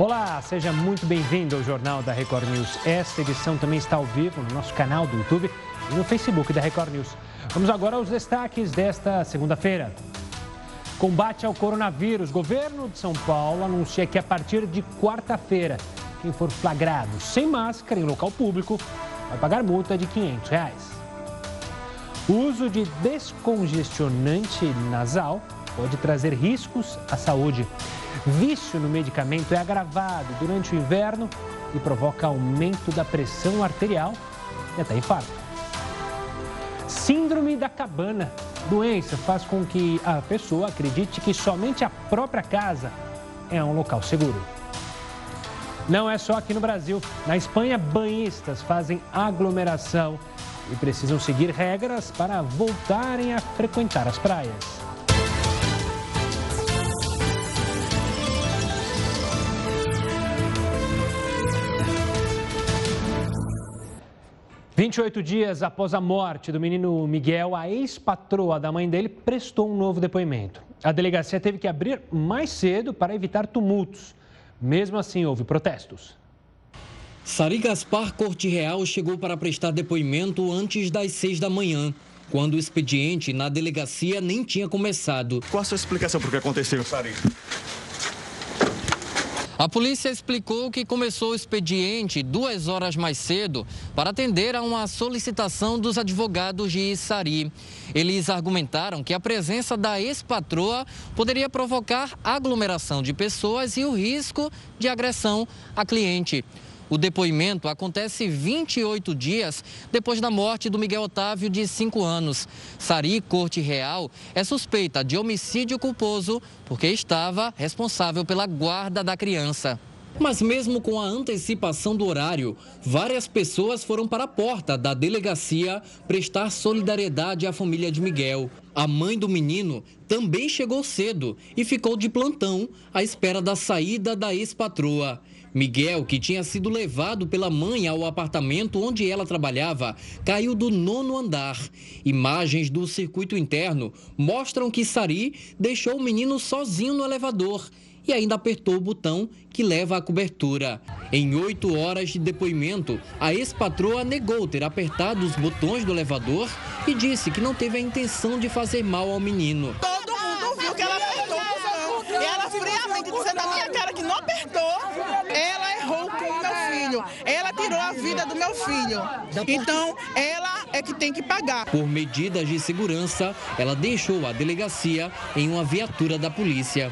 Olá, seja muito bem-vindo ao Jornal da Record News. Esta edição também está ao vivo no nosso canal do YouTube e no Facebook da Record News. Vamos agora aos destaques desta segunda-feira. Combate ao coronavírus. Governo de São Paulo anuncia que a partir de quarta-feira, quem for flagrado sem máscara em local público vai pagar multa de 500 reais. O uso de descongestionante nasal pode trazer riscos à saúde. Vício no medicamento é agravado durante o inverno e provoca aumento da pressão arterial e até infarto. Síndrome da cabana. Doença faz com que a pessoa acredite que somente a própria casa é um local seguro. Não é só aqui no Brasil. Na Espanha, banhistas fazem aglomeração e precisam seguir regras para voltarem a frequentar as praias. 28 dias após a morte do menino Miguel, a ex-patroa da mãe dele prestou um novo depoimento. A delegacia teve que abrir mais cedo para evitar tumultos. Mesmo assim, houve protestos. Sari Gaspar Corte Real chegou para prestar depoimento antes das seis da manhã, quando o expediente na delegacia nem tinha começado. Qual a sua explicação para o que aconteceu, Sari? A polícia explicou que começou o expediente duas horas mais cedo para atender a uma solicitação dos advogados de Issari. Eles argumentaram que a presença da ex-patroa poderia provocar aglomeração de pessoas e o risco de agressão a cliente. O depoimento acontece 28 dias depois da morte do Miguel Otávio, de 5 anos. Sari Corte Real é suspeita de homicídio culposo porque estava responsável pela guarda da criança. Mas mesmo com a antecipação do horário, várias pessoas foram para a porta da delegacia prestar solidariedade à família de Miguel. A mãe do menino também chegou cedo e ficou de plantão à espera da saída da ex-patroa. Miguel, que tinha sido levado pela mãe ao apartamento onde ela trabalhava, caiu do nono andar. Imagens do circuito interno mostram que Sari deixou o menino sozinho no elevador e ainda apertou o botão que leva à cobertura. Em oito horas de depoimento, a ex-patroa negou ter apertado os botões do elevador e disse que não teve a intenção de fazer mal ao menino. Todo mundo viu que ela apertou o botão. E ela friamente disse na minha cara que não apertou. Ela errou com o meu filho. Ela tirou a vida do meu filho. Então, ela é que tem que pagar. Por medidas de segurança, ela deixou a delegacia em uma viatura da polícia.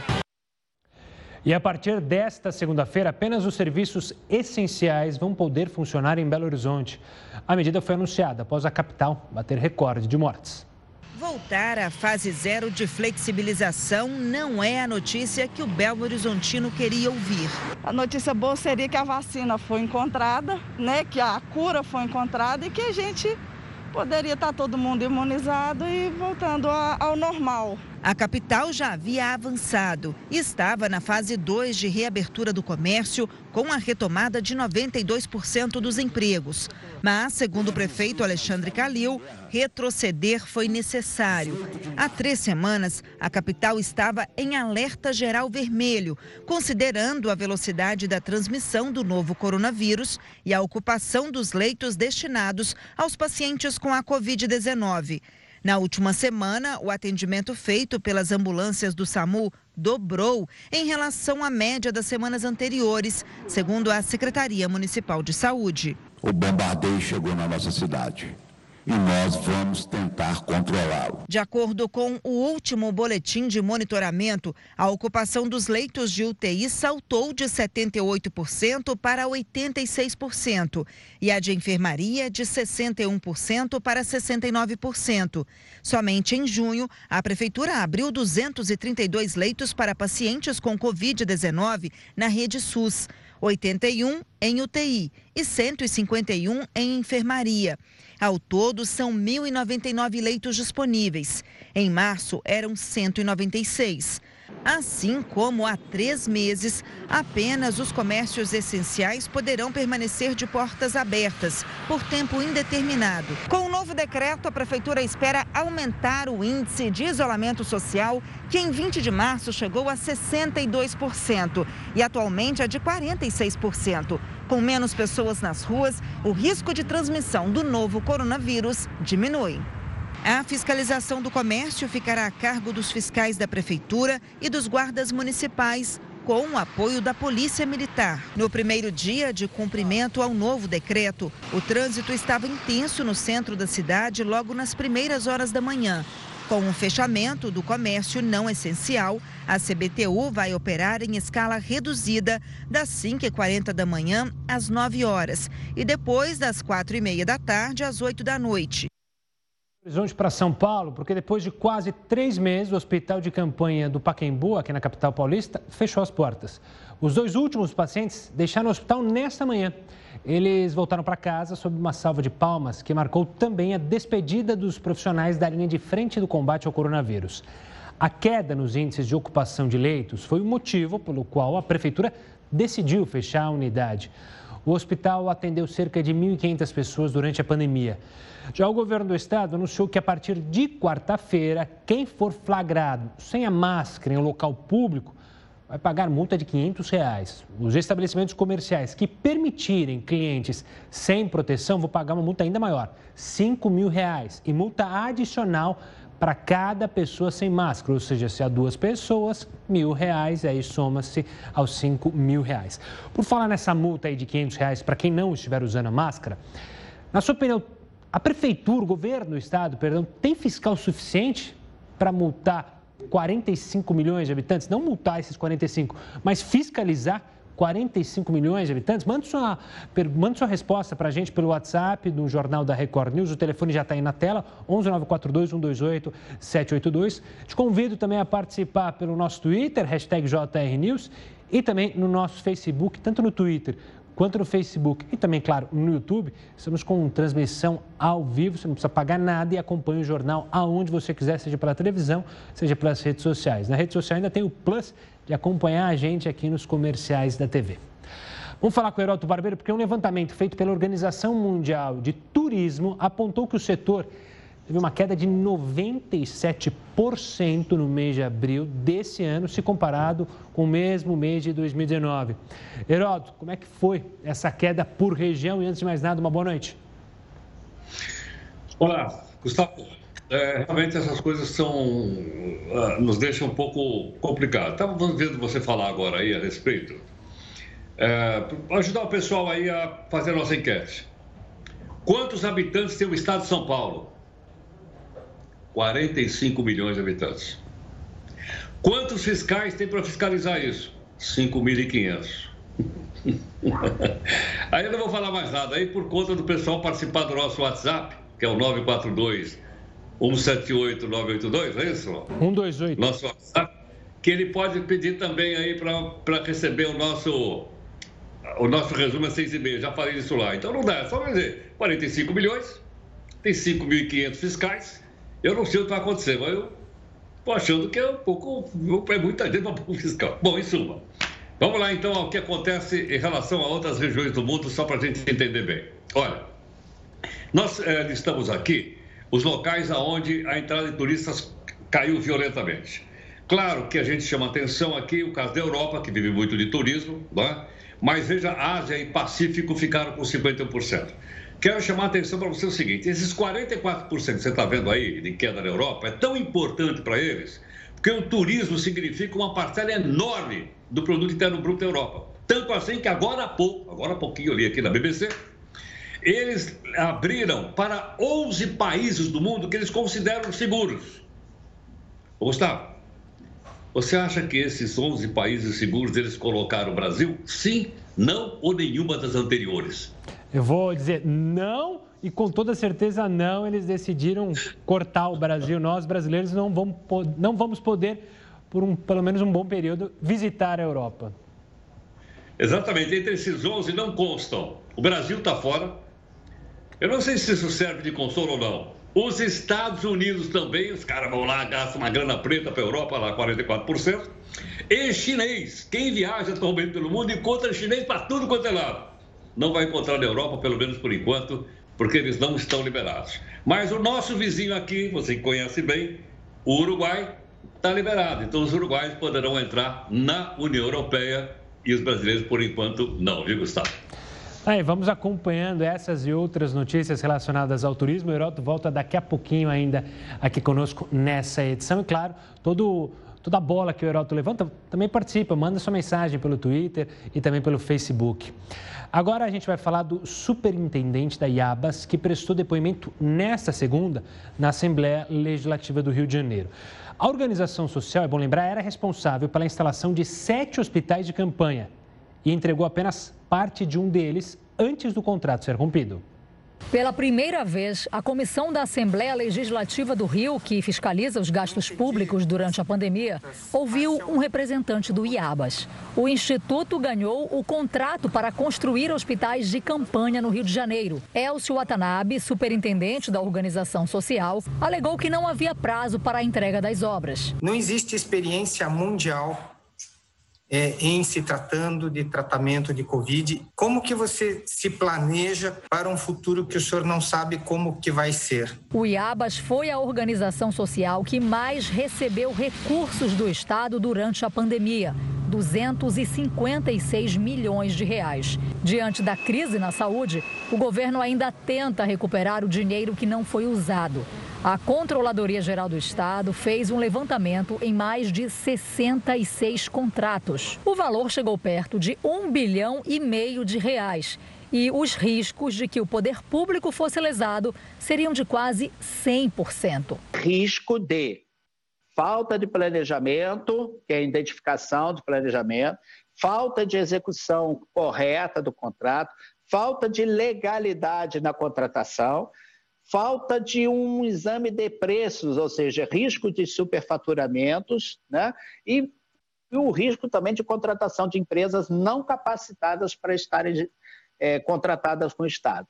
E a partir desta segunda-feira, apenas os serviços essenciais vão poder funcionar em Belo Horizonte. A medida foi anunciada após a capital bater recorde de mortes. Voltar à fase zero de flexibilização não é a notícia que o Belo Horizontino queria ouvir. A notícia boa seria que a vacina foi encontrada, né, que a cura foi encontrada e que a gente poderia estar todo mundo imunizado e voltando ao normal. A capital já havia avançado e estava na fase 2 de reabertura do comércio, com a retomada de 92% dos empregos. Mas, segundo o prefeito Alexandre Calil, retroceder foi necessário. Há três semanas, a capital estava em alerta geral vermelho, considerando a velocidade da transmissão do novo coronavírus e a ocupação dos leitos destinados aos pacientes com a Covid-19. Na última semana, o atendimento feito pelas ambulâncias do SAMU dobrou em relação à média das semanas anteriores, segundo a Secretaria Municipal de Saúde. O bombardeio chegou na nossa cidade e nós vamos tentar controlá-lo. De acordo com o último boletim de monitoramento, a ocupação dos leitos de UTI saltou de 78% para 86% e a de enfermaria de 61% para 69%. Somente em junho, a prefeitura abriu 232 leitos para pacientes com Covid-19 na rede SUS. 81 em UTI e 151 em enfermaria. Ao todo, são 1.099 leitos disponíveis. Em março, eram 196. Assim como há três meses, apenas os comércios essenciais poderão permanecer de portas abertas por tempo indeterminado. Com o novo decreto, a Prefeitura espera aumentar o índice de isolamento social, que em 20 de março chegou a 62% e atualmente é de 46%. Com menos pessoas nas ruas, o risco de transmissão do novo coronavírus diminui. A fiscalização do comércio ficará a cargo dos fiscais da Prefeitura e dos guardas municipais, com o apoio da Polícia Militar. No primeiro dia de cumprimento ao novo decreto, o trânsito estava intenso no centro da cidade logo nas primeiras horas da manhã. Com o fechamento do comércio não essencial, a CBTU vai operar em escala reduzida das 5h40 da manhã às 9 horas e depois das 4h30 da tarde às 8 da noite. Horizonte para São Paulo, porque depois de quase três meses, o hospital de campanha do Paquembu, aqui na capital paulista, fechou as portas. Os dois últimos pacientes deixaram o hospital nesta manhã. Eles voltaram para casa sob uma salva de palmas que marcou também a despedida dos profissionais da linha de frente do combate ao coronavírus. A queda nos índices de ocupação de leitos foi o motivo pelo qual a prefeitura decidiu fechar a unidade. O hospital atendeu cerca de 1.500 pessoas durante a pandemia. Já o governo do estado anunciou que a partir de quarta-feira, quem for flagrado sem a máscara em um local público vai pagar multa de 500 reais. Os estabelecimentos comerciais que permitirem clientes sem proteção vão pagar uma multa ainda maior, 5 mil reais. E multa adicional para cada pessoa sem máscara, ou seja, se há duas pessoas, mil reais, aí soma-se aos 5 mil reais. Por falar nessa multa aí de 500 reais para quem não estiver usando a máscara, na sua opinião, a prefeitura, o governo do estado, perdão, tem fiscal suficiente para multar 45 milhões de habitantes? Não multar esses 45, mas fiscalizar 45 milhões de habitantes? Manda sua, manda sua resposta para a gente pelo WhatsApp do Jornal da Record News. O telefone já está aí na tela, 11942 128 782. Te convido também a participar pelo nosso Twitter, hashtag JRNews, e também no nosso Facebook, tanto no Twitter quanto no Facebook e também, claro, no YouTube. Estamos com transmissão ao vivo, você não precisa pagar nada e acompanha o jornal aonde você quiser, seja pela televisão, seja pelas redes sociais. Na rede social ainda tem o plus de acompanhar a gente aqui nos comerciais da TV. Vamos falar com o Heroto Barbeiro, porque um levantamento feito pela Organização Mundial de Turismo apontou que o setor teve uma queda de 97% no mês de abril desse ano, se comparado com o mesmo mês de 2019. Heródoto, como é que foi essa queda por região? E antes de mais nada, uma boa noite. Olá, Gustavo. É, realmente essas coisas são uh, nos deixam um pouco complicado. Estava vendo você falar agora aí a respeito. É, ajudar o pessoal aí a fazer a nossa enquete. Quantos habitantes tem o estado de São Paulo? 45 milhões de habitantes. Quantos fiscais tem para fiscalizar isso? 5.500. aí eu não vou falar mais nada. Aí, por conta do pessoal participar do nosso WhatsApp, que é o 942 178 982, é isso? 128. Nosso WhatsApp, que ele pode pedir também aí para receber o nosso o nosso resumo é 6,5. Já falei isso lá. Então não dá, é só dizer 45 milhões, tem 5.500 fiscais eu não sei o que vai acontecer, mas eu estou achando que é um pouco. É muita gente para o fiscal. Bom, em suma. Vamos lá então ao que acontece em relação a outras regiões do mundo, só para a gente entender bem. Olha, nós é, listamos aqui os locais aonde a entrada de turistas caiu violentamente. Claro que a gente chama atenção aqui o caso da Europa, que vive muito de turismo, né? mas veja, Ásia e Pacífico ficaram com 51%. Quero chamar a atenção para você o seguinte: esses 44% que você está vendo aí de queda na Europa é tão importante para eles, porque o turismo significa uma parcela enorme do produto interno bruto da Europa. Tanto assim que agora há pouco, agora há pouquinho eu li aqui na BBC, eles abriram para 11 países do mundo que eles consideram seguros. Gustavo, você acha que esses 11 países seguros eles colocaram o Brasil? Sim, não ou nenhuma das anteriores? Eu vou dizer não e com toda certeza não, eles decidiram cortar o Brasil. Nós, brasileiros, não vamos, não vamos poder, por um, pelo menos um bom período, visitar a Europa. Exatamente, entre esses 11 não constam. O Brasil está fora. Eu não sei se isso serve de consolo ou não. Os Estados Unidos também, os caras vão lá, gastam uma grana preta para a Europa, lá 44%. E chinês, quem viaja atualmente pelo mundo encontra chinês para tudo quanto é lado. Não vai encontrar na Europa, pelo menos por enquanto, porque eles não estão liberados. Mas o nosso vizinho aqui, você conhece bem, o Uruguai, está liberado. Então os uruguaios poderão entrar na União Europeia e os brasileiros, por enquanto, não, viu, Gustavo? Aí, vamos acompanhando essas e outras notícias relacionadas ao turismo. O Heroto volta daqui a pouquinho ainda aqui conosco nessa edição. E claro, todo, toda bola que o Heroto levanta, também participa, manda sua mensagem pelo Twitter e também pelo Facebook. Agora a gente vai falar do superintendente da IABAS, que prestou depoimento nesta segunda na Assembleia Legislativa do Rio de Janeiro. A organização social, é bom lembrar, era responsável pela instalação de sete hospitais de campanha e entregou apenas parte de um deles antes do contrato ser rompido. Pela primeira vez, a comissão da Assembleia Legislativa do Rio, que fiscaliza os gastos públicos durante a pandemia, ouviu um representante do IABAS. O instituto ganhou o contrato para construir hospitais de campanha no Rio de Janeiro. Elcio Watanabe, superintendente da organização social, alegou que não havia prazo para a entrega das obras. Não existe experiência mundial é, em se tratando de tratamento de Covid. Como que você se planeja para um futuro que o senhor não sabe como que vai ser? O IABAS foi a organização social que mais recebeu recursos do Estado durante a pandemia. 256 milhões de reais. Diante da crise na saúde, o governo ainda tenta recuperar o dinheiro que não foi usado. A Controladoria Geral do Estado fez um levantamento em mais de 66 contratos. O valor chegou perto de um bilhão e meio de reais. E os riscos de que o poder público fosse lesado seriam de quase 100%. Risco de falta de planejamento, que é a identificação do planejamento, falta de execução correta do contrato, falta de legalidade na contratação falta de um exame de preços, ou seja, risco de superfaturamentos, né? E, e o risco também de contratação de empresas não capacitadas para estarem é, contratadas com o Estado.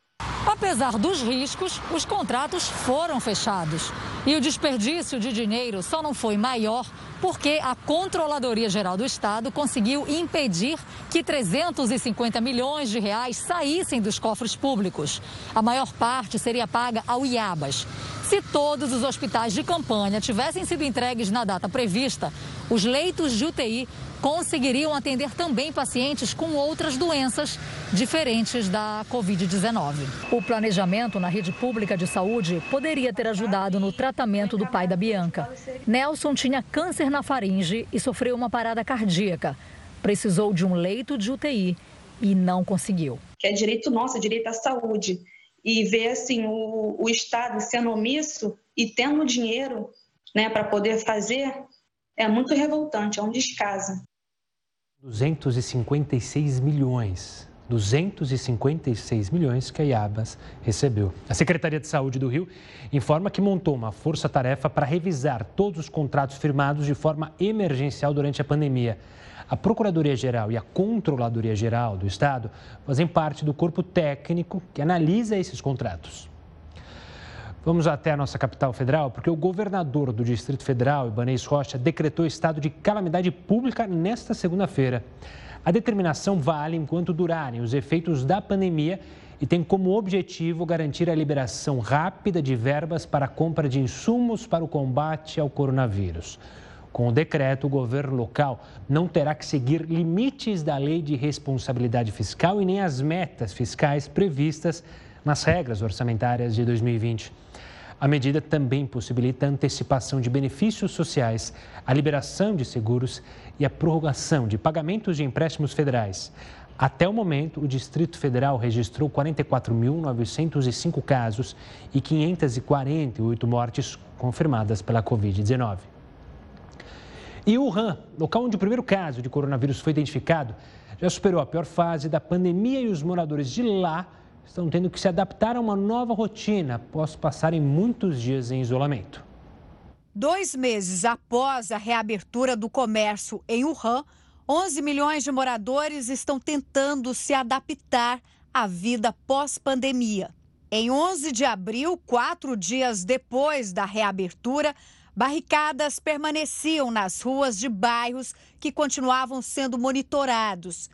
Apesar dos riscos, os contratos foram fechados. E o desperdício de dinheiro só não foi maior porque a Controladoria Geral do Estado conseguiu impedir que 350 milhões de reais saíssem dos cofres públicos. A maior parte seria paga ao IABAS. Se todos os hospitais de campanha tivessem sido entregues na data prevista, os leitos de UTI conseguiriam atender também pacientes com outras doenças diferentes da Covid-19. O planejamento na rede pública de saúde poderia ter ajudado no tratamento do pai da Bianca. Nelson tinha câncer na faringe e sofreu uma parada cardíaca. Precisou de um leito de UTI e não conseguiu. Que é direito nosso, é direito à saúde. E ver assim o, o Estado sendo omisso e tendo dinheiro né, para poder fazer é muito revoltante, é um descaso. 256 milhões. 256 milhões que a IABAS recebeu. A Secretaria de Saúde do Rio informa que montou uma força-tarefa para revisar todos os contratos firmados de forma emergencial durante a pandemia. A Procuradoria-Geral e a Controladoria-Geral do Estado fazem parte do corpo técnico que analisa esses contratos. Vamos até a nossa capital federal, porque o governador do Distrito Federal, Ibanez Rocha, decretou estado de calamidade pública nesta segunda-feira. A determinação vale enquanto durarem os efeitos da pandemia e tem como objetivo garantir a liberação rápida de verbas para a compra de insumos para o combate ao coronavírus. Com o decreto, o governo local não terá que seguir limites da lei de responsabilidade fiscal e nem as metas fiscais previstas nas regras orçamentárias de 2020. A medida também possibilita a antecipação de benefícios sociais, a liberação de seguros e a prorrogação de pagamentos de empréstimos federais. Até o momento, o Distrito Federal registrou 44.905 casos e 548 mortes confirmadas pela Covid-19. E Wuhan, local onde o primeiro caso de coronavírus foi identificado, já superou a pior fase da pandemia e os moradores de lá estão tendo que se adaptar a uma nova rotina após passarem muitos dias em isolamento. Dois meses após a reabertura do comércio em Wuhan, 11 milhões de moradores estão tentando se adaptar à vida pós-pandemia. Em 11 de abril, quatro dias depois da reabertura, barricadas permaneciam nas ruas de bairros que continuavam sendo monitorados.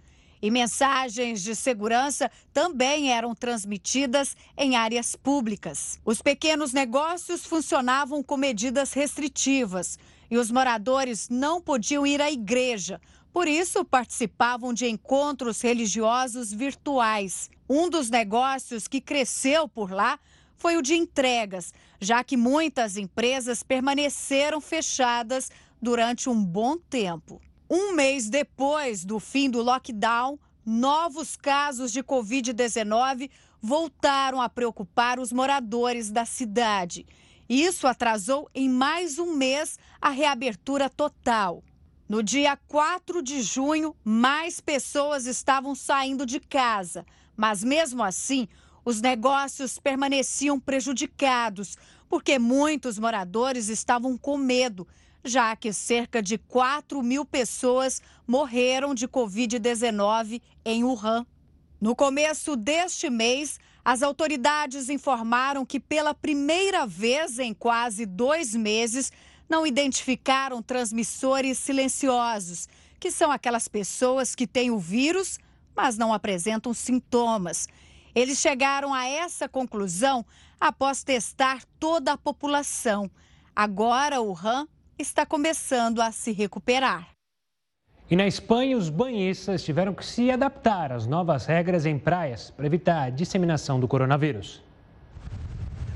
E mensagens de segurança também eram transmitidas em áreas públicas. Os pequenos negócios funcionavam com medidas restritivas e os moradores não podiam ir à igreja. Por isso, participavam de encontros religiosos virtuais. Um dos negócios que cresceu por lá foi o de entregas, já que muitas empresas permaneceram fechadas durante um bom tempo. Um mês depois do fim do lockdown, novos casos de Covid-19 voltaram a preocupar os moradores da cidade. Isso atrasou em mais um mês a reabertura total. No dia 4 de junho, mais pessoas estavam saindo de casa, mas mesmo assim, os negócios permaneciam prejudicados, porque muitos moradores estavam com medo, já que cerca de 4 mil pessoas morreram de Covid-19 em Wuhan. No começo deste mês, as autoridades informaram que, pela primeira vez em quase dois meses, não identificaram transmissores silenciosos, que são aquelas pessoas que têm o vírus, mas não apresentam sintomas. Eles chegaram a essa conclusão após testar toda a população. Agora, o RAM está começando a se recuperar. E na Espanha, os banhistas tiveram que se adaptar às novas regras em praias para evitar a disseminação do coronavírus.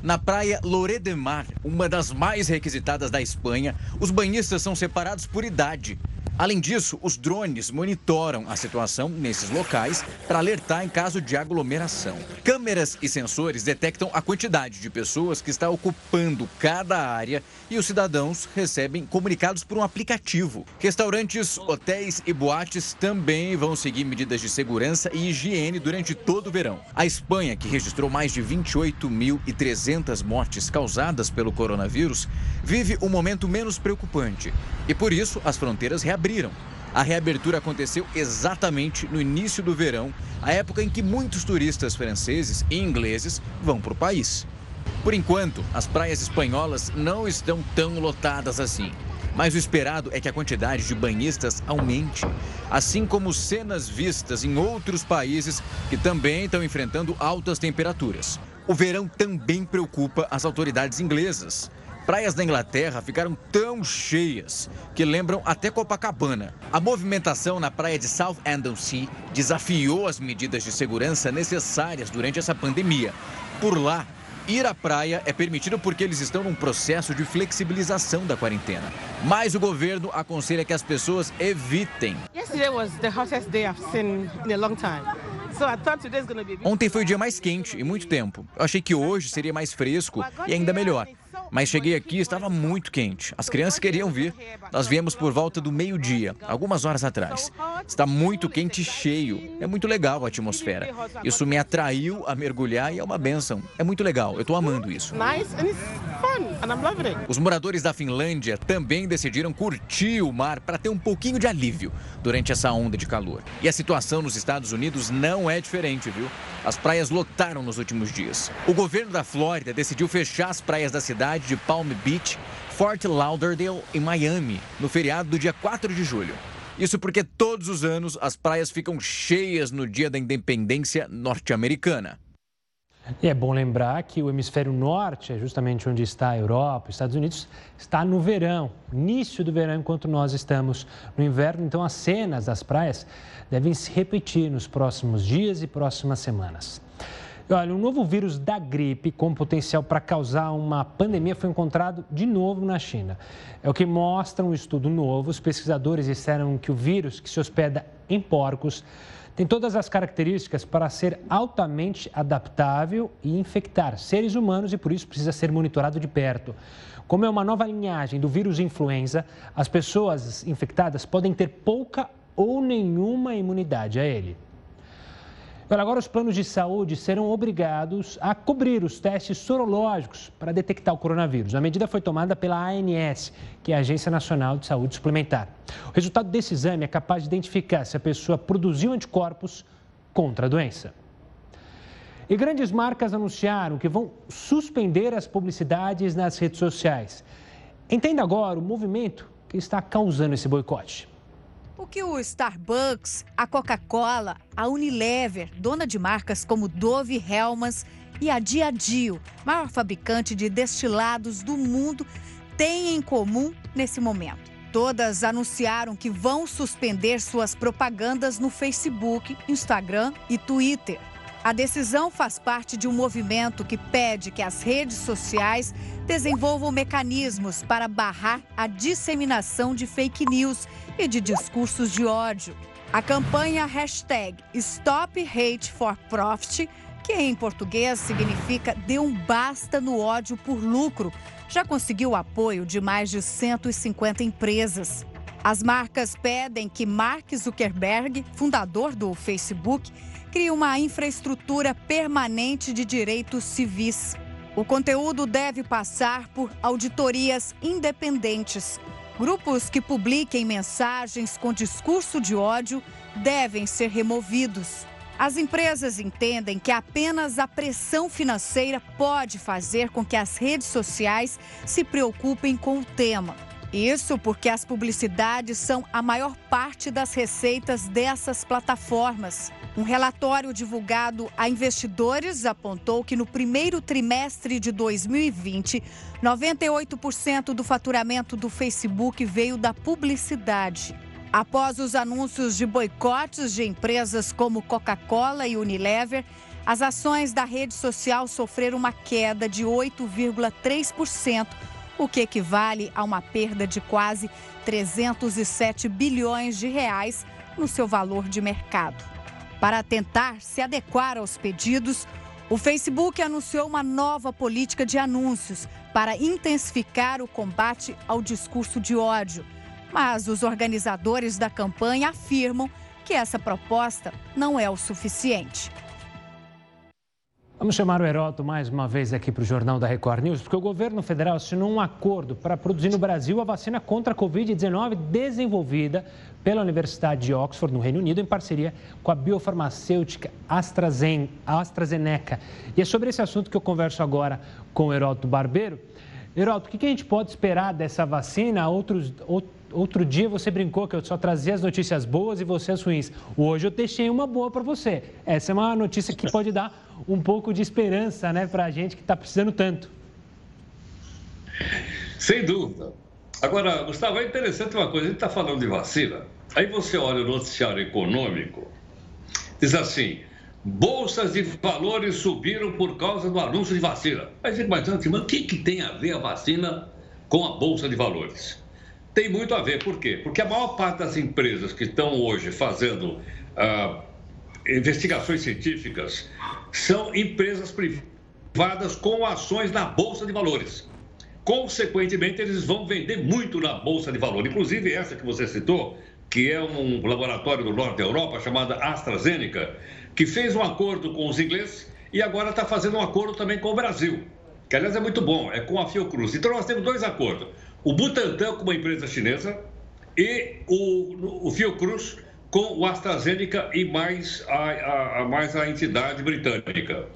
Na praia Loré de Mar, uma das mais requisitadas da Espanha, os banhistas são separados por idade. Além disso, os drones monitoram a situação nesses locais para alertar em caso de aglomeração. Câmeras e sensores detectam a quantidade de pessoas que está ocupando cada área e os cidadãos recebem comunicados por um aplicativo. Restaurantes, hotéis e boates também vão seguir medidas de segurança e higiene durante todo o verão. A Espanha, que registrou mais de 28.300 mortes causadas pelo coronavírus, vive um momento menos preocupante e por isso as fronteiras reabriram abriram. A reabertura aconteceu exatamente no início do verão, a época em que muitos turistas franceses e ingleses vão para o país. Por enquanto, as praias espanholas não estão tão lotadas assim. Mas o esperado é que a quantidade de banhistas aumente, assim como cenas vistas em outros países que também estão enfrentando altas temperaturas. O verão também preocupa as autoridades inglesas praias da Inglaterra ficaram tão cheias que lembram até Copacabana. A movimentação na praia de South Sea desafiou as medidas de segurança necessárias durante essa pandemia. Por lá, Ir à praia é permitido porque eles estão num processo de flexibilização da quarentena. Mas o governo aconselha que as pessoas evitem. Ontem foi o dia mais quente em muito tempo. Eu achei que hoje seria mais fresco e ainda melhor. Mas cheguei aqui e estava muito quente. As crianças queriam vir. Nós viemos por volta do meio-dia, algumas horas atrás. Está muito quente e cheio. É muito legal a atmosfera. Isso me atraiu a mergulhar e é uma benção. É muito legal. Eu estou amando isso. Os moradores da Finlândia também decidiram curtir o mar para ter um pouquinho de alívio durante essa onda de calor. E a situação nos Estados Unidos não é diferente, viu? As praias lotaram nos últimos dias. O governo da Flórida decidiu fechar as praias da cidade de Palm Beach, Fort Lauderdale e Miami no feriado do dia 4 de julho. Isso porque todos os anos as praias ficam cheias no dia da independência norte-americana. E é bom lembrar que o hemisfério norte, é justamente onde está a Europa, os Estados Unidos, está no verão, início do verão, enquanto nós estamos no inverno. Então, as cenas das praias devem se repetir nos próximos dias e próximas semanas. Olha, um novo vírus da gripe com potencial para causar uma pandemia foi encontrado de novo na China. É o que mostra um estudo novo. Os pesquisadores disseram que o vírus que se hospeda em porcos tem todas as características para ser altamente adaptável e infectar seres humanos e por isso precisa ser monitorado de perto. Como é uma nova linhagem do vírus influenza, as pessoas infectadas podem ter pouca ou nenhuma imunidade a ele. Agora, os planos de saúde serão obrigados a cobrir os testes sorológicos para detectar o coronavírus. A medida foi tomada pela ANS, que é a Agência Nacional de Saúde Suplementar. O resultado desse exame é capaz de identificar se a pessoa produziu anticorpos contra a doença. E grandes marcas anunciaram que vão suspender as publicidades nas redes sociais. Entenda agora o movimento que está causando esse boicote. O que o Starbucks, a Coca-Cola, a Unilever, dona de marcas como Dove Helmans e a Diageo, maior fabricante de destilados do mundo, têm em comum nesse momento? Todas anunciaram que vão suspender suas propagandas no Facebook, Instagram e Twitter. A decisão faz parte de um movimento que pede que as redes sociais desenvolvam mecanismos para barrar a disseminação de fake news e de discursos de ódio. A campanha hashtag Stop Hate for Profit, que em português significa dê um basta no ódio por lucro, já conseguiu apoio de mais de 150 empresas. As marcas pedem que Mark Zuckerberg, fundador do Facebook, cria uma infraestrutura permanente de direitos civis. O conteúdo deve passar por auditorias independentes. Grupos que publiquem mensagens com discurso de ódio devem ser removidos. As empresas entendem que apenas a pressão financeira pode fazer com que as redes sociais se preocupem com o tema. Isso porque as publicidades são a maior parte das receitas dessas plataformas. Um relatório divulgado a investidores apontou que no primeiro trimestre de 2020, 98% do faturamento do Facebook veio da publicidade. Após os anúncios de boicotes de empresas como Coca-Cola e Unilever, as ações da rede social sofreram uma queda de 8,3% o que equivale a uma perda de quase 307 bilhões de reais no seu valor de mercado. Para tentar se adequar aos pedidos, o Facebook anunciou uma nova política de anúncios para intensificar o combate ao discurso de ódio. Mas os organizadores da campanha afirmam que essa proposta não é o suficiente. Vamos chamar o Heroto mais uma vez aqui para o Jornal da Record News, porque o governo federal assinou um acordo para produzir no Brasil a vacina contra a Covid-19 desenvolvida pela Universidade de Oxford, no Reino Unido, em parceria com a biofarmacêutica AstraZeneca. E é sobre esse assunto que eu converso agora com o Heroto Barbeiro. Heroto, o que a gente pode esperar dessa vacina? Outros, outro dia você brincou que eu só trazia as notícias boas e você as ruins. Hoje eu deixei uma boa para você. Essa é uma notícia que pode dar um pouco de esperança né, para a gente que está precisando tanto. Sem dúvida. Agora, Gustavo, é interessante uma coisa, a gente está falando de vacina, aí você olha o noticiário econômico, diz assim, bolsas de valores subiram por causa do anúncio de vacina. Aí você imagina assim, mas o que, que tem a ver a vacina com a bolsa de valores? Tem muito a ver, por quê? Porque a maior parte das empresas que estão hoje fazendo ah, investigações científicas são empresas privadas com ações na Bolsa de Valores. Consequentemente, eles vão vender muito na Bolsa de Valores. Inclusive, essa que você citou, que é um laboratório do norte da Europa, chamada AstraZeneca, que fez um acordo com os ingleses e agora está fazendo um acordo também com o Brasil, que aliás é muito bom, é com a Fiocruz. Então nós temos dois acordos: o Butantan com uma empresa chinesa e o, o Fiocruz com o AstraZeneca e mais a, a, a mais a entidade britânica.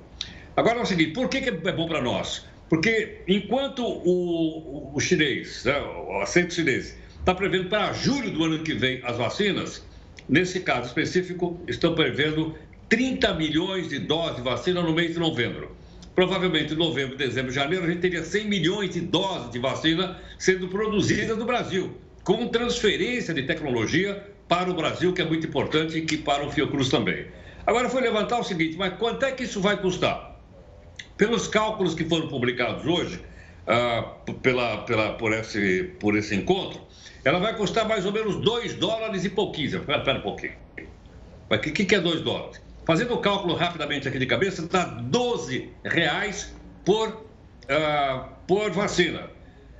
Agora é o seguinte, por que, que é bom para nós? Porque enquanto o, o chinês, né, o assento chinês, está prevendo para julho do ano que vem as vacinas, nesse caso específico, estão prevendo 30 milhões de doses de vacina no mês de novembro. Provavelmente em novembro, dezembro, janeiro, a gente teria 100 milhões de doses de vacina sendo produzidas no Brasil, com transferência de tecnologia para o Brasil, que é muito importante, e que para o Fiocruz também. Agora foi levantar o seguinte, mas quanto é que isso vai custar? Pelos cálculos que foram publicados hoje, ah, pela, pela, por, esse, por esse encontro, ela vai custar mais ou menos 2 dólares e pouquinho. Espera um pouquinho. O que, que é 2 dólares? Fazendo o cálculo rapidamente aqui de cabeça, dá 12 reais por, ah, por vacina.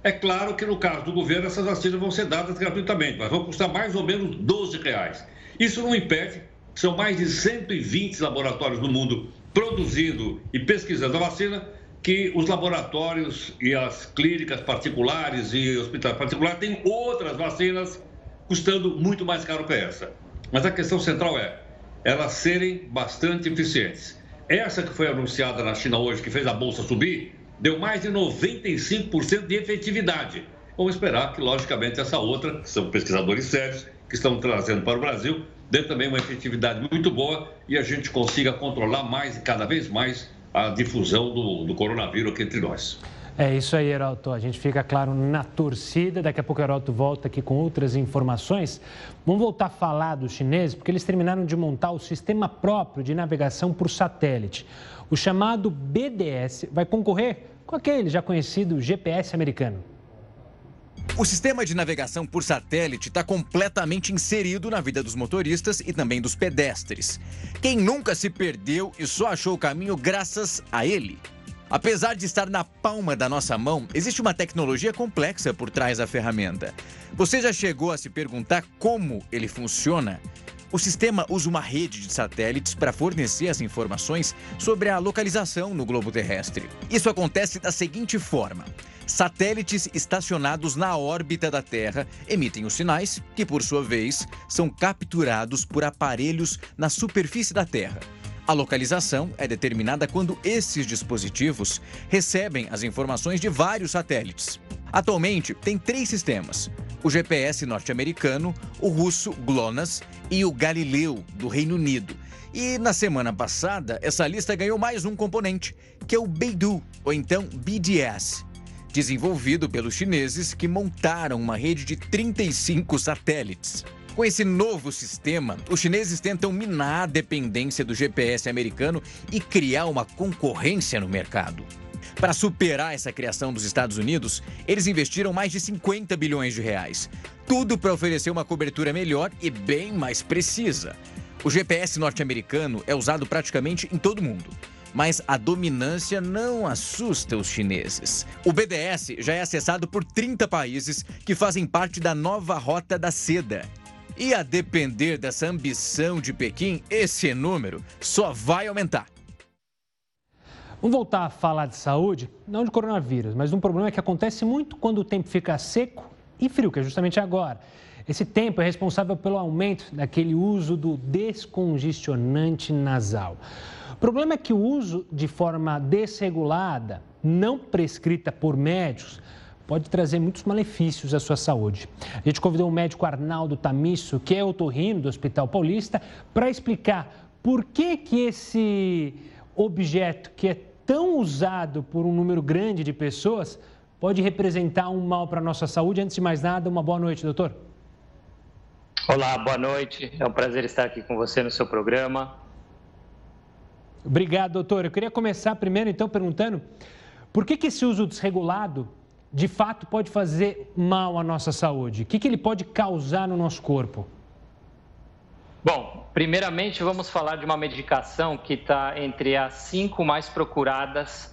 É claro que no caso do governo essas vacinas vão ser dadas gratuitamente, mas vão custar mais ou menos 12 reais. Isso não impede, são mais de 120 laboratórios no mundo produzindo e pesquisando a vacina, que os laboratórios e as clínicas particulares e hospitais particulares têm outras vacinas custando muito mais caro que essa. Mas a questão central é elas serem bastante eficientes. essa que foi anunciada na China hoje, que fez a bolsa subir, deu mais de 95% de efetividade. Vamos esperar que, logicamente, essa outra, que são pesquisadores sérios, que estão trazendo para o Brasil, dê também uma efetividade muito boa e a gente consiga controlar mais e cada vez mais a difusão do, do coronavírus aqui entre nós. É isso aí, Heraldo. A gente fica, claro, na torcida. Daqui a pouco Heraldo volta aqui com outras informações. Vamos voltar a falar dos chineses, porque eles terminaram de montar o sistema próprio de navegação por satélite. O chamado BDS vai concorrer com aquele já conhecido GPS americano. O sistema de navegação por satélite está completamente inserido na vida dos motoristas e também dos pedestres. Quem nunca se perdeu e só achou o caminho graças a ele? Apesar de estar na palma da nossa mão, existe uma tecnologia complexa por trás da ferramenta. Você já chegou a se perguntar como ele funciona? O sistema usa uma rede de satélites para fornecer as informações sobre a localização no globo terrestre. Isso acontece da seguinte forma: satélites estacionados na órbita da Terra emitem os sinais, que por sua vez são capturados por aparelhos na superfície da Terra. A localização é determinada quando esses dispositivos recebem as informações de vários satélites. Atualmente, tem três sistemas: o GPS norte-americano, o russo GLONASS e o Galileu, do Reino Unido. E na semana passada, essa lista ganhou mais um componente, que é o Beidou, ou então BDS, desenvolvido pelos chineses que montaram uma rede de 35 satélites. Com esse novo sistema, os chineses tentam minar a dependência do GPS americano e criar uma concorrência no mercado. Para superar essa criação dos Estados Unidos, eles investiram mais de 50 bilhões de reais. Tudo para oferecer uma cobertura melhor e bem mais precisa. O GPS norte-americano é usado praticamente em todo mundo. Mas a dominância não assusta os chineses. O BDS já é acessado por 30 países que fazem parte da nova Rota da Seda, e a depender dessa ambição de Pequim, esse número só vai aumentar. Vamos voltar a falar de saúde, não de coronavírus, mas um problema que acontece muito quando o tempo fica seco e frio, que é justamente agora. Esse tempo é responsável pelo aumento daquele uso do descongestionante nasal. O problema é que o uso de forma desregulada, não prescrita por médicos, pode trazer muitos malefícios à sua saúde. A gente convidou o médico Arnaldo Tamisso, que é otorrino do Hospital Paulista, para explicar por que, que esse objeto que é tão usado por um número grande de pessoas pode representar um mal para a nossa saúde. Antes de mais nada, uma boa noite, doutor. Olá, boa noite. É um prazer estar aqui com você no seu programa. Obrigado, doutor. Eu queria começar primeiro, então, perguntando por que, que esse uso desregulado de fato pode fazer mal à nossa saúde? O que, que ele pode causar no nosso corpo? Bom, primeiramente vamos falar de uma medicação que está entre as cinco mais procuradas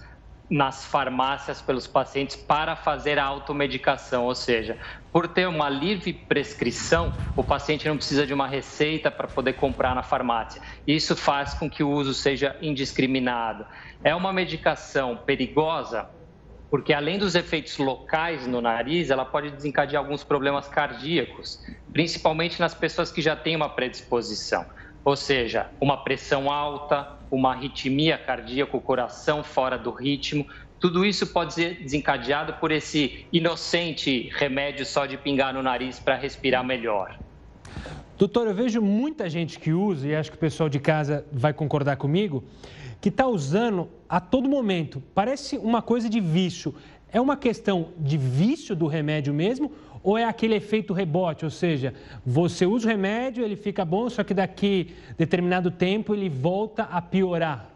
nas farmácias pelos pacientes para fazer a automedicação, ou seja, por ter uma livre prescrição, o paciente não precisa de uma receita para poder comprar na farmácia. Isso faz com que o uso seja indiscriminado. É uma medicação perigosa porque além dos efeitos locais no nariz, ela pode desencadear alguns problemas cardíacos, principalmente nas pessoas que já têm uma predisposição, ou seja, uma pressão alta, uma arritmia cardíaca, o coração fora do ritmo. Tudo isso pode ser desencadeado por esse inocente remédio só de pingar no nariz para respirar melhor. Doutor, eu vejo muita gente que usa, e acho que o pessoal de casa vai concordar comigo, que está usando a todo momento. Parece uma coisa de vício. É uma questão de vício do remédio mesmo ou é aquele efeito rebote? Ou seja, você usa o remédio, ele fica bom, só que daqui determinado tempo ele volta a piorar?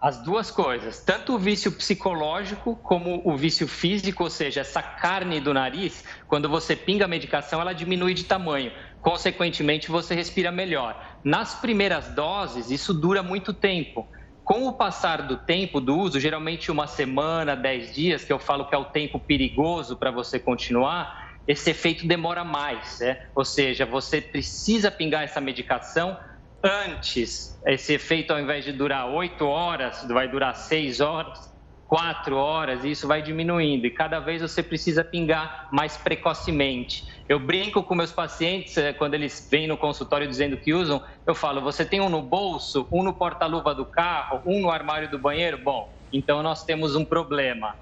As duas coisas, tanto o vício psicológico como o vício físico, ou seja, essa carne do nariz, quando você pinga a medicação, ela diminui de tamanho. Consequentemente, você respira melhor. Nas primeiras doses, isso dura muito tempo. Com o passar do tempo do uso, geralmente uma semana, dez dias, que eu falo que é o tempo perigoso para você continuar, esse efeito demora mais. Né? Ou seja, você precisa pingar essa medicação antes. Esse efeito, ao invés de durar oito horas, vai durar seis horas. Quatro horas, e isso vai diminuindo. E cada vez você precisa pingar mais precocemente. Eu brinco com meus pacientes, eh, quando eles vêm no consultório dizendo que usam, eu falo: você tem um no bolso, um no porta-luva do carro, um no armário do banheiro? Bom, então nós temos um problema.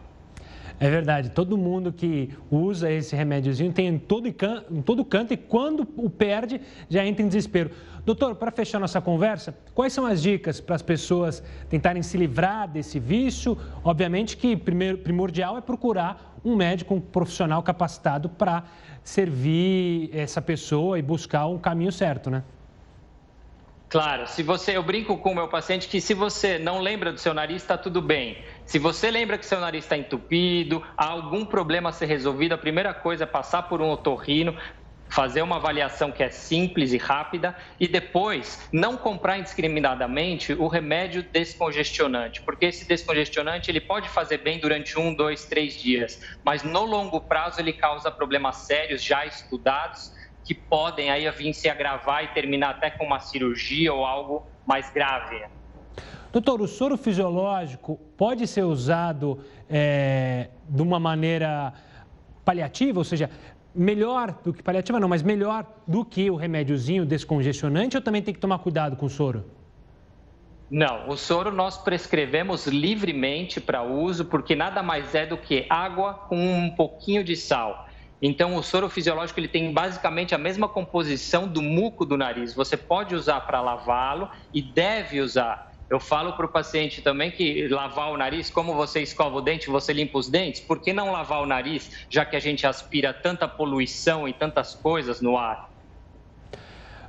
É verdade, todo mundo que usa esse remédiozinho tem em todo, em todo canto e quando o perde já entra em desespero. Doutor, para fechar nossa conversa, quais são as dicas para as pessoas tentarem se livrar desse vício? Obviamente que primeiro, primordial é procurar um médico, um profissional capacitado para servir essa pessoa e buscar um caminho certo, né? Claro, se você, eu brinco com o meu paciente que se você não lembra do seu nariz, está tudo bem. Se você lembra que seu nariz está entupido, há algum problema a ser resolvido, a primeira coisa é passar por um otorrino, fazer uma avaliação que é simples e rápida e depois não comprar indiscriminadamente o remédio descongestionante, porque esse descongestionante ele pode fazer bem durante um, dois, três dias, mas no longo prazo ele causa problemas sérios já estudados que podem aí vir se agravar e terminar até com uma cirurgia ou algo mais grave. Doutor, o soro fisiológico pode ser usado é, de uma maneira paliativa, ou seja, melhor do que paliativa, não, mas melhor do que o remédiozinho descongestionante ou também tem que tomar cuidado com o soro? Não, o soro nós prescrevemos livremente para uso, porque nada mais é do que água com um pouquinho de sal. Então, o soro fisiológico ele tem basicamente a mesma composição do muco do nariz. Você pode usar para lavá-lo e deve usar. Eu falo para o paciente também que lavar o nariz, como você escova o dente, você limpa os dentes, por que não lavar o nariz, já que a gente aspira tanta poluição e tantas coisas no ar?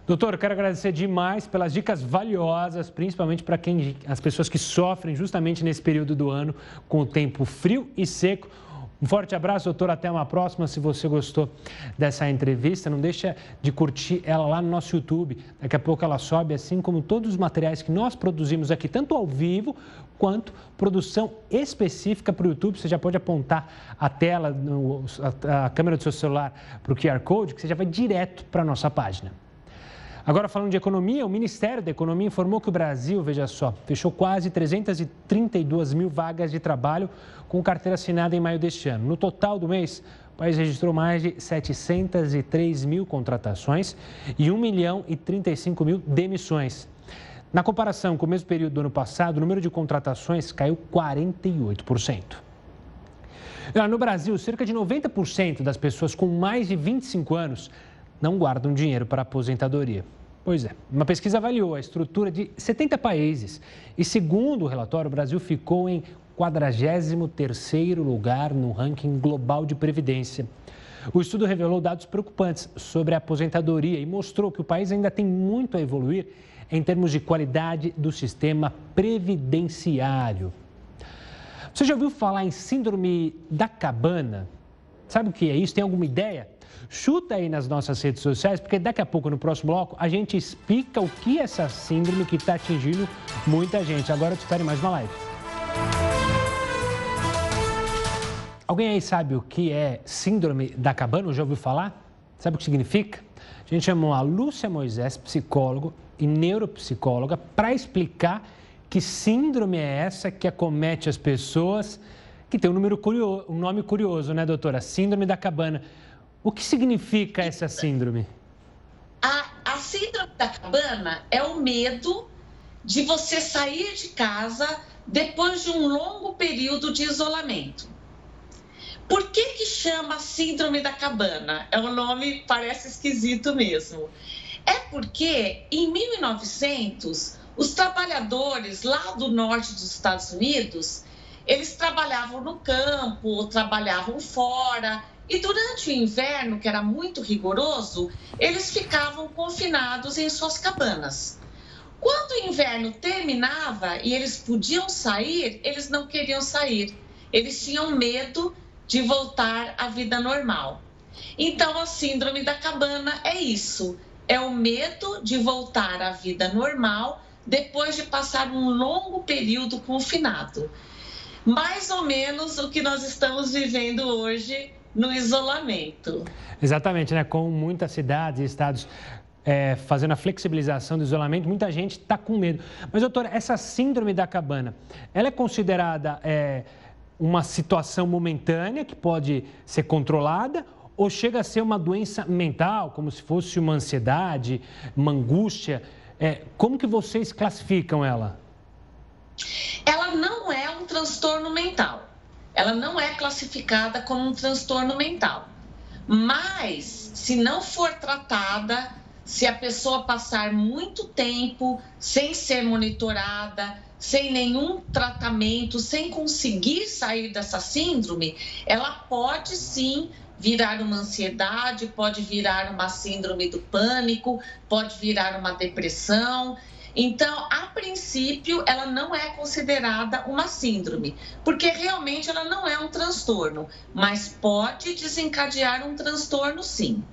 Doutor, quero agradecer demais pelas dicas valiosas, principalmente para quem as pessoas que sofrem justamente nesse período do ano com o tempo frio e seco. Um forte abraço, doutor. Até uma próxima. Se você gostou dessa entrevista, não deixa de curtir ela lá no nosso YouTube. Daqui a pouco ela sobe, assim como todos os materiais que nós produzimos aqui, tanto ao vivo quanto produção específica para o YouTube. Você já pode apontar a tela, a câmera do seu celular para o QR Code, que você já vai direto para a nossa página. Agora, falando de economia, o Ministério da Economia informou que o Brasil, veja só, fechou quase 332 mil vagas de trabalho com carteira assinada em maio deste ano. No total do mês, o país registrou mais de 703 mil contratações e 1 milhão e 35 mil demissões. Na comparação com o mesmo período do ano passado, o número de contratações caiu 48%. No Brasil, cerca de 90% das pessoas com mais de 25 anos não guardam dinheiro para aposentadoria. Pois é, uma pesquisa avaliou a estrutura de 70 países e, segundo o relatório, o Brasil ficou em 43º lugar no ranking global de previdência. O estudo revelou dados preocupantes sobre a aposentadoria e mostrou que o país ainda tem muito a evoluir em termos de qualidade do sistema previdenciário. Você já ouviu falar em síndrome da cabana? Sabe o que é isso? Tem alguma ideia? Chuta aí nas nossas redes sociais, porque daqui a pouco, no próximo bloco, a gente explica o que é essa síndrome que está atingindo muita gente. Agora eu te espero em mais uma live. Alguém aí sabe o que é síndrome da cabana? Já ouviu falar? Sabe o que significa? A gente chamou a Lúcia Moisés, psicólogo e neuropsicóloga, para explicar que síndrome é essa que acomete as pessoas, que tem um, número curioso, um nome curioso, né, doutora? Síndrome da cabana. O que significa essa síndrome? A, a síndrome da cabana é o medo de você sair de casa depois de um longo período de isolamento. Por que, que chama síndrome da cabana? É um nome parece esquisito mesmo. É porque em 1900 os trabalhadores lá do norte dos Estados Unidos eles trabalhavam no campo, trabalhavam fora e durante o inverno, que era muito rigoroso, eles ficavam confinados em suas cabanas. Quando o inverno terminava e eles podiam sair, eles não queriam sair. Eles tinham medo de voltar à vida normal. Então, a síndrome da cabana é isso: é o medo de voltar à vida normal depois de passar um longo período confinado. Mais ou menos o que nós estamos vivendo hoje no isolamento. Exatamente, né? Com muitas cidades e estados é, fazendo a flexibilização do isolamento, muita gente está com medo. Mas, doutora, essa síndrome da cabana, ela é considerada é, uma situação momentânea que pode ser controlada ou chega a ser uma doença mental, como se fosse uma ansiedade, uma angústia? É, como que vocês classificam ela? Ela não é um transtorno mental. Ela não é classificada como um transtorno mental. Mas, se não for tratada, se a pessoa passar muito tempo sem ser monitorada, sem nenhum tratamento, sem conseguir sair dessa síndrome, ela pode sim virar uma ansiedade, pode virar uma síndrome do pânico, pode virar uma depressão. Então, a princípio, ela não é considerada uma síndrome, porque realmente ela não é um transtorno, mas pode desencadear um transtorno sim.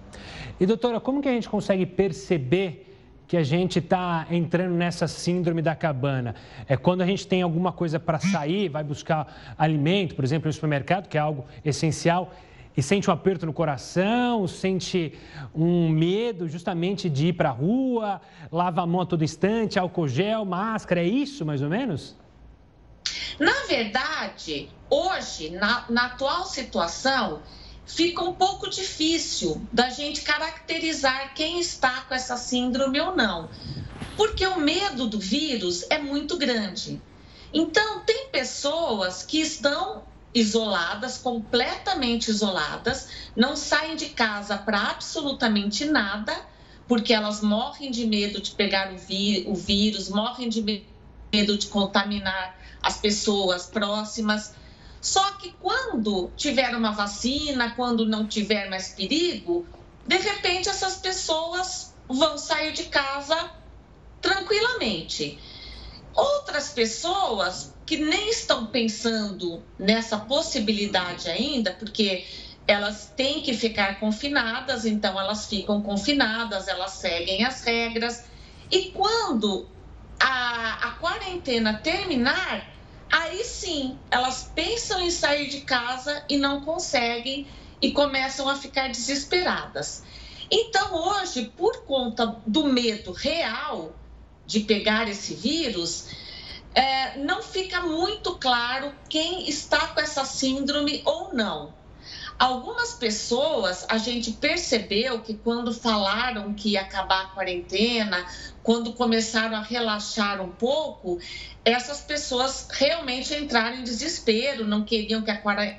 E doutora, como que a gente consegue perceber que a gente está entrando nessa síndrome da cabana? É quando a gente tem alguma coisa para sair, vai buscar alimento, por exemplo, no supermercado, que é algo essencial, e sente um aperto no coração, sente um medo justamente de ir para a rua, lava a mão a todo instante, álcool gel, máscara, é isso mais ou menos? Na verdade, hoje, na, na atual situação, fica um pouco difícil da gente caracterizar quem está com essa síndrome ou não, porque o medo do vírus é muito grande. Então, tem pessoas que estão isoladas, completamente isoladas, não saem de casa para absolutamente nada, porque elas morrem de medo de pegar o, ví o vírus, morrem de medo de contaminar as pessoas próximas. Só que quando tiver uma vacina, quando não tiver mais perigo, de repente essas pessoas vão sair de casa tranquilamente. Outras pessoas que nem estão pensando nessa possibilidade ainda, porque elas têm que ficar confinadas, então elas ficam confinadas, elas seguem as regras. E quando a, a quarentena terminar, aí sim elas pensam em sair de casa e não conseguem e começam a ficar desesperadas. Então, hoje, por conta do medo real de pegar esse vírus, não fica muito claro quem está com essa síndrome ou não. Algumas pessoas, a gente percebeu que quando falaram que ia acabar a quarentena, quando começaram a relaxar um pouco, essas pessoas realmente entraram em desespero, não queriam que a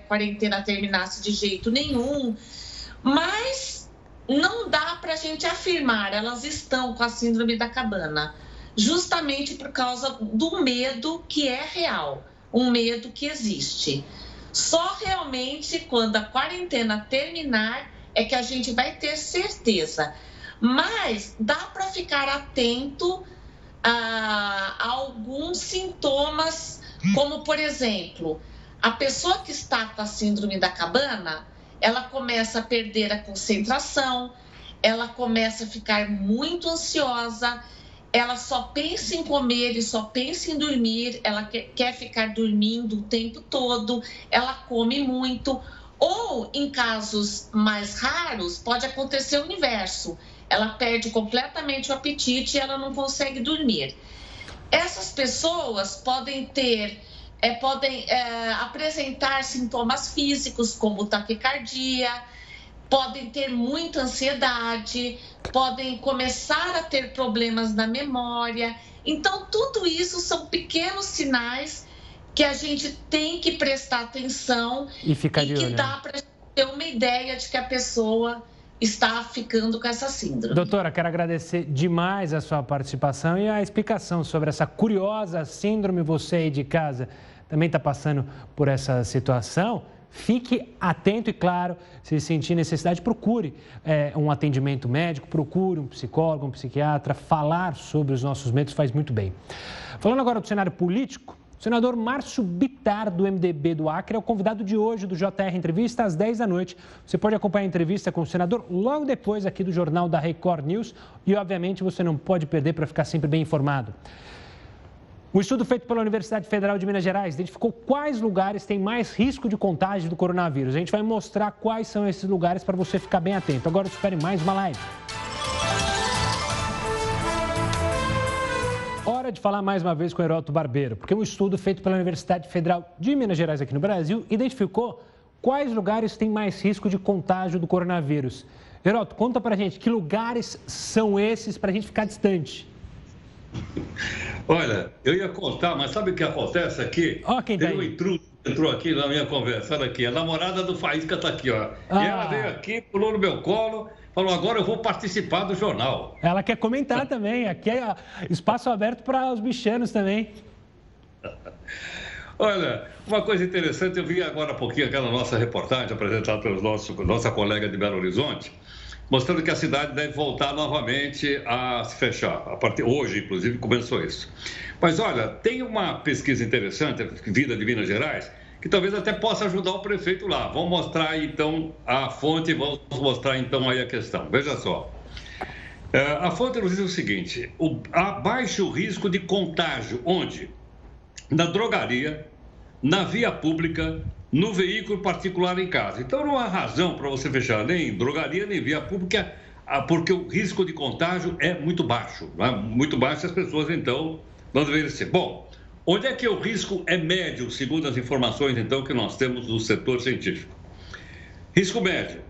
quarentena terminasse de jeito nenhum. Mas não dá para a gente afirmar, elas estão com a síndrome da cabana justamente por causa do medo que é real, um medo que existe. Só realmente quando a quarentena terminar é que a gente vai ter certeza. Mas dá para ficar atento a, alguns sintomas, como por exemplo, a pessoa que está com a síndrome da cabana, ela começa a perder a concentração, ela começa a ficar muito ansiosa, ela só pensa em comer e só pensa em dormir, ela quer, ficar dormindo o tempo todo, ela come muito. Ou, em casos mais raros, pode acontecer o inverso. Ela perde completamente o apetite e ela não consegue dormir. Essas pessoas podem ter, é, podem é, apresentar sintomas físicos como taquicardia, podem ter muita ansiedade, podem começar a ter problemas na memória. Então, tudo isso são pequenos sinais que a gente tem que prestar atenção e, ficar e que olho. dá para ter uma ideia de que a pessoa está ficando com essa síndrome. Doutora, quero agradecer demais a sua participação e a explicação sobre essa curiosa síndrome. Você aí de casa também está passando por essa situação? Fique atento e, claro, se sentir necessidade, procure é, um atendimento médico, procure um psicólogo, um psiquiatra. Falar sobre os nossos medos faz muito bem. Falando agora do cenário político, o senador Márcio Bitar, do MDB do Acre, é o convidado de hoje do JR Entrevista, às 10 da noite. Você pode acompanhar a entrevista com o senador logo depois aqui do Jornal da Record News e, obviamente, você não pode perder para ficar sempre bem informado. Um estudo feito pela Universidade Federal de Minas Gerais identificou quais lugares têm mais risco de contágio do coronavírus. A gente vai mostrar quais são esses lugares para você ficar bem atento. Agora espere mais uma live. hora de falar mais uma vez com o Heroto Barbeiro, porque um estudo feito pela Universidade Federal de Minas Gerais aqui no Brasil identificou quais lugares têm mais risco de contágio do coronavírus. Heroto, conta pra gente que lugares são esses para a gente ficar distante. Olha, eu ia contar, mas sabe o que acontece aqui? Ó, quem tá Tem um intruso que entrou aqui na minha conversa, olha aqui, a namorada do Faísca está aqui, ó. Ah. E ela veio aqui, pulou no meu colo, falou, agora eu vou participar do jornal. Ela quer comentar também. Aqui é espaço aberto para os bichanos também. Olha, uma coisa interessante, eu vi agora há pouquinho aquela nossa reportagem apresentada nosso nossa colega de Belo Horizonte, mostrando que a cidade deve voltar novamente a se fechar. A partir hoje, inclusive, começou isso. Mas olha, tem uma pesquisa interessante, vinda de Minas Gerais, que talvez até possa ajudar o prefeito lá. Vamos mostrar então a fonte, vamos mostrar então aí a questão. Veja só. É, a fonte nos diz o seguinte: o, há baixo risco de contágio, onde? Na drogaria, na via pública, no veículo particular em casa. Então não há razão para você fechar nem drogaria nem via pública, ah, porque o risco de contágio é muito baixo. é? Muito baixo as pessoas então não deveriam ser. Bom, onde é que o risco é médio, segundo as informações então que nós temos do setor científico? Risco médio.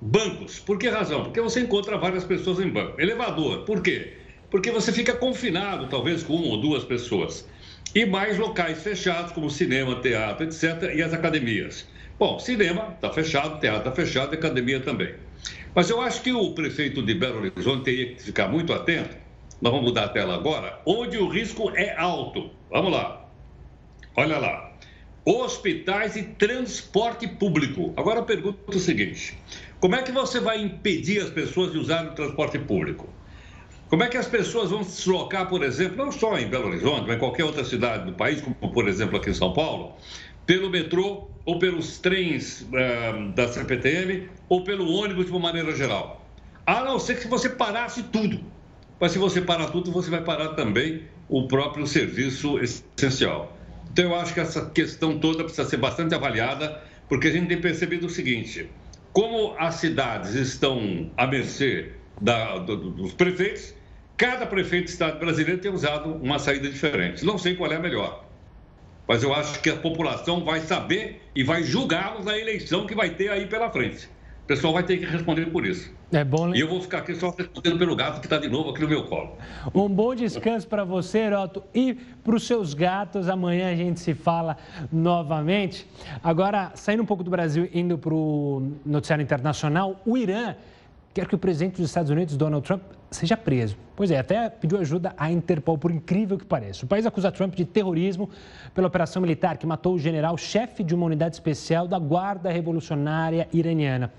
Bancos. Por que razão? Porque você encontra várias pessoas em banco. Elevador. Por quê? Porque você fica confinado, talvez, com uma ou duas pessoas. E mais locais fechados, como cinema, teatro, etc., e as academias. Bom, cinema está fechado, teatro está fechado, academia também. Mas eu acho que o prefeito de Belo Horizonte teria que ficar muito atento. Nós vamos mudar a tela agora, onde o risco é alto. Vamos lá. Olha lá. Hospitais e transporte público. Agora eu pergunto o seguinte: como é que você vai impedir as pessoas de usarem o transporte público? Como é que as pessoas vão se deslocar, por exemplo, não só em Belo Horizonte, mas em qualquer outra cidade do país, como por exemplo aqui em São Paulo, pelo metrô ou pelos trens ah, da CPTM ou pelo ônibus de uma maneira geral? A não ser que você parasse tudo. Mas se você parar tudo, você vai parar também o próprio serviço essencial. Então, eu acho que essa questão toda precisa ser bastante avaliada, porque a gente tem percebido o seguinte: como as cidades estão à mercê da- do- dos prefeitos, cada prefeito do Estado brasileiro tem usado uma saída diferente. Não sei qual é a melhor, mas eu acho que a população vai saber e vai julgá-los na eleição que vai ter aí pela frente. O pessoal vai ter que responder por isso. É bom, E eu vou ficar aqui só respondendo pelo gato que está de novo aqui no meu colo. Um bom descanso para você, Heroto, e para os seus gatos. Amanhã a gente se fala novamente. Agora, saindo um pouco do Brasil, indo para o noticiário internacional, o Irã quer que o presidente dos Estados Unidos, Donald Trump, seja preso. Pois é, até pediu ajuda à Interpol, por incrível que pareça. O país acusa Trump de terrorismo pela operação militar que matou o general chefe de uma unidade especial da Guarda Revolucionária Iraniana.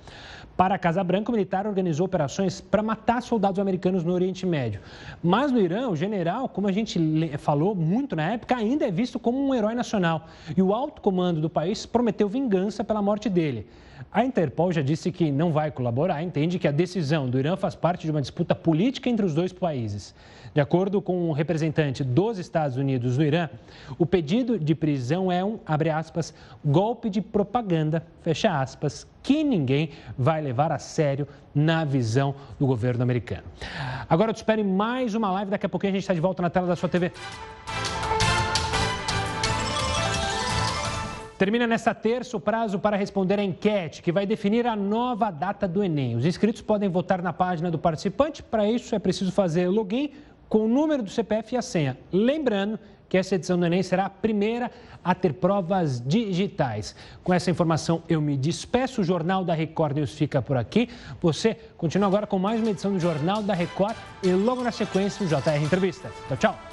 Para a Casa Branca, o militar organizou operações para matar soldados americanos no Oriente Médio. Mas no Irã, o general, como a gente falou muito na época, ainda é visto como um herói nacional. E o alto comando do país prometeu vingança pela morte dele. A Interpol já disse que não vai colaborar, entende que a decisão do Irã faz parte de uma disputa política entre os dois países. De acordo com um representante dos Estados Unidos no Irã, o pedido de prisão é um, abre aspas, golpe de propaganda, fecha aspas, que ninguém vai levar a sério na visão do governo americano. Agora eu te espero em mais uma live, daqui a pouquinho a gente está de volta na tela da sua TV. Termina nesta terça o prazo para responder à enquete que vai definir a nova data do Enem. Os inscritos podem votar na página do participante. Para isso é preciso fazer login com o número do CPF e a senha. Lembrando que essa edição do Enem será a primeira a ter provas digitais. Com essa informação eu me despeço. O Jornal da Record News fica por aqui. Você continua agora com mais uma edição do Jornal da Record e logo na sequência o JR Entrevista. Tchau, tchau.